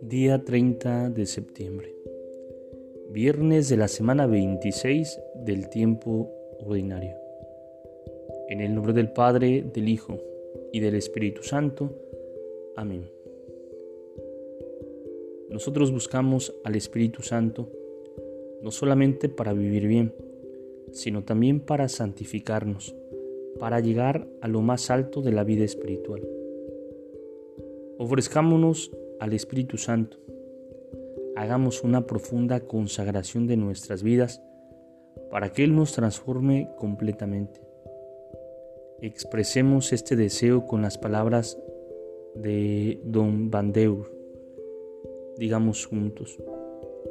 Día 30 de septiembre. Viernes de la semana 26 del tiempo ordinario. En el nombre del Padre, del Hijo y del Espíritu Santo. Amén. Nosotros buscamos al Espíritu Santo no solamente para vivir bien, sino también para santificarnos, para llegar a lo más alto de la vida espiritual. Ofrezcámonos al Espíritu Santo. Hagamos una profunda consagración de nuestras vidas para que Él nos transforme completamente. Expresemos este deseo con las palabras de Don Bandeur. Digamos juntos,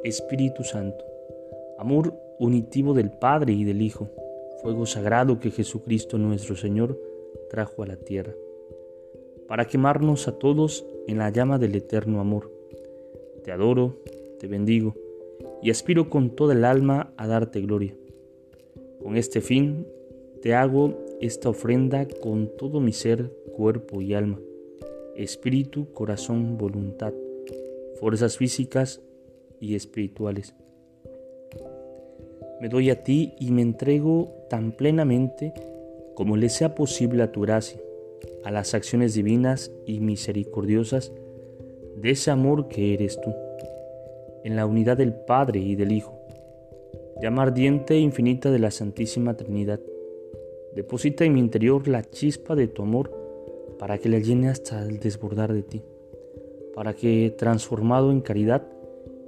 Espíritu Santo, amor unitivo del Padre y del Hijo, fuego sagrado que Jesucristo nuestro Señor trajo a la tierra, para quemarnos a todos en la llama del eterno amor. Te adoro, te bendigo y aspiro con toda el alma a darte gloria. Con este fin te hago esta ofrenda con todo mi ser, cuerpo y alma, espíritu, corazón, voluntad, fuerzas físicas y espirituales. Me doy a ti y me entrego tan plenamente como le sea posible a tu gracia, a las acciones divinas y misericordiosas de ese amor que eres tú, en la unidad del Padre y del Hijo, llama ardiente e infinita de la Santísima Trinidad Deposita en mi interior la chispa de tu amor para que la llene hasta el desbordar de ti, para que, transformado en caridad,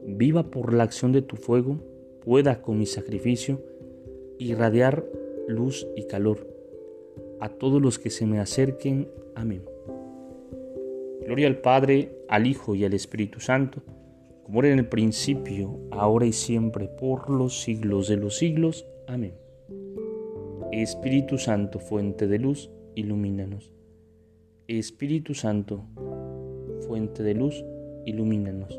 viva por la acción de tu fuego, pueda con mi sacrificio irradiar luz y calor a todos los que se me acerquen. Amén. Gloria al Padre, al Hijo y al Espíritu Santo, como era en el principio, ahora y siempre, por los siglos de los siglos. Amén. Espíritu Santo, fuente de luz, ilumínanos. Espíritu Santo, fuente de luz, ilumínanos.